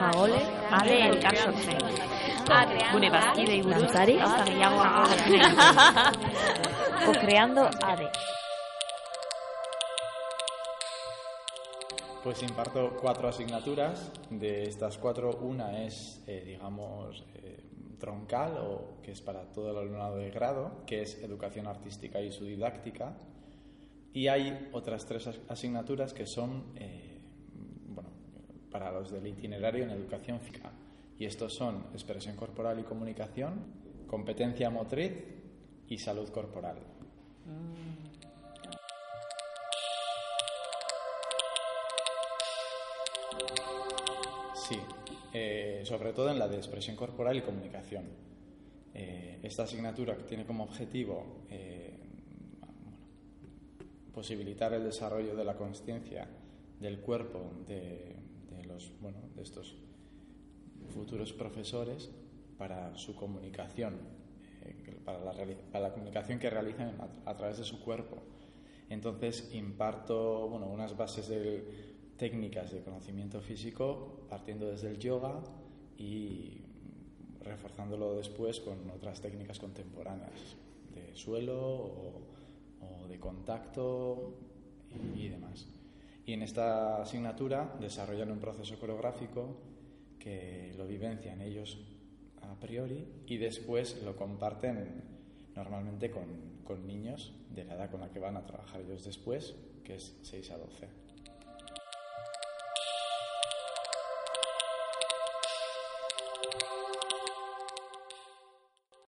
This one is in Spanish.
Jaole, ade elkarsotzen. Gure bazkidei buruz Dantzari. gauza gehiago o creando ADE. Pues imparto cuatro asignaturas. De estas cuatro, una es, eh, digamos, eh, troncal o que es para todo el alumnado de grado, que es educación artística y su didáctica. Y hay otras tres as- asignaturas que son, eh, para los del itinerario en educación física. Y estos son expresión corporal y comunicación, competencia motriz y salud corporal. Sí, eh, sobre todo en la de expresión corporal y comunicación. Eh, esta asignatura tiene como objetivo eh, posibilitar el desarrollo de la conciencia del cuerpo de, de los, bueno, de estos futuros profesores para su comunicación, eh, para, la, para la comunicación que realizan a, través de su cuerpo. Entonces imparto bueno, unas bases de técnicas de conocimiento físico partiendo desde el yoga y reforzándolo después con otras técnicas contemporáneas de suelo o, de contacto. Y en esta asignatura desarrollan un proceso coreográfico que lo vivencian ellos a priori y después lo comparten normalmente con, con niños de la edad con la que van a trabajar ellos después, que es 6 a 12.